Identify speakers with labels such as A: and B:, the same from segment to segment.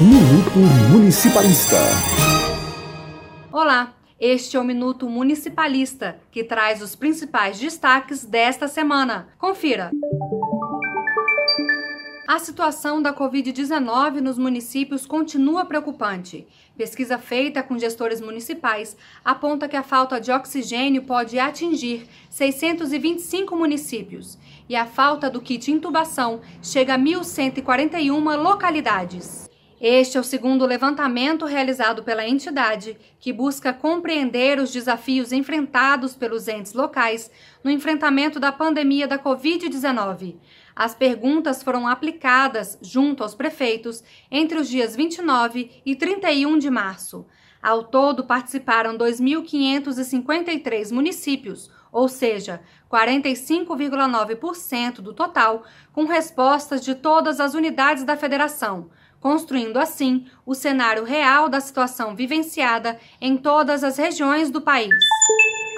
A: Minuto Municipalista.
B: Olá, este é o Minuto Municipalista, que traz os principais destaques desta semana. Confira. A situação da Covid-19 nos municípios continua preocupante. Pesquisa feita com gestores municipais aponta que a falta de oxigênio pode atingir 625 municípios e a falta do kit intubação chega a 1.141 localidades. Este é o segundo levantamento realizado pela entidade, que busca compreender os desafios enfrentados pelos entes locais no enfrentamento da pandemia da Covid-19. As perguntas foram aplicadas junto aos prefeitos entre os dias 29 e 31 de março. Ao todo, participaram 2.553 municípios, ou seja, 45,9% do total, com respostas de todas as unidades da federação, construindo assim o cenário real da situação vivenciada em todas as regiões do país.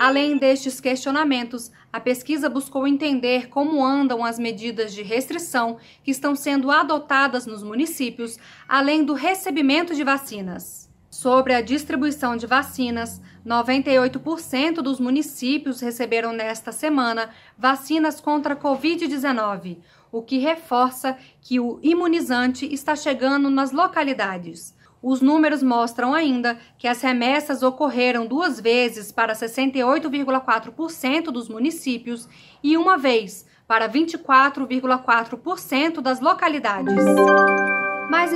B: Além destes questionamentos, a pesquisa buscou entender como andam as medidas de restrição que estão sendo adotadas nos municípios, além do recebimento de vacinas. Sobre a distribuição de vacinas, 98% dos municípios receberam nesta semana vacinas contra a Covid-19, o que reforça que o imunizante está chegando nas localidades. Os números mostram ainda que as remessas ocorreram duas vezes para 68,4% dos municípios e uma vez para 24,4% das localidades.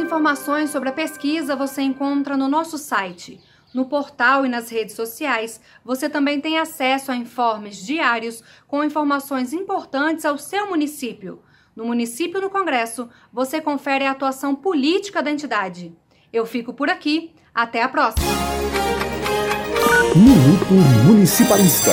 B: Informações sobre a pesquisa você encontra no nosso site. No portal e nas redes sociais, você também tem acesso a informes diários com informações importantes ao seu município. No município no Congresso, você confere a atuação política da entidade. Eu fico por aqui. Até a próxima.
A: Minuto Municipalista.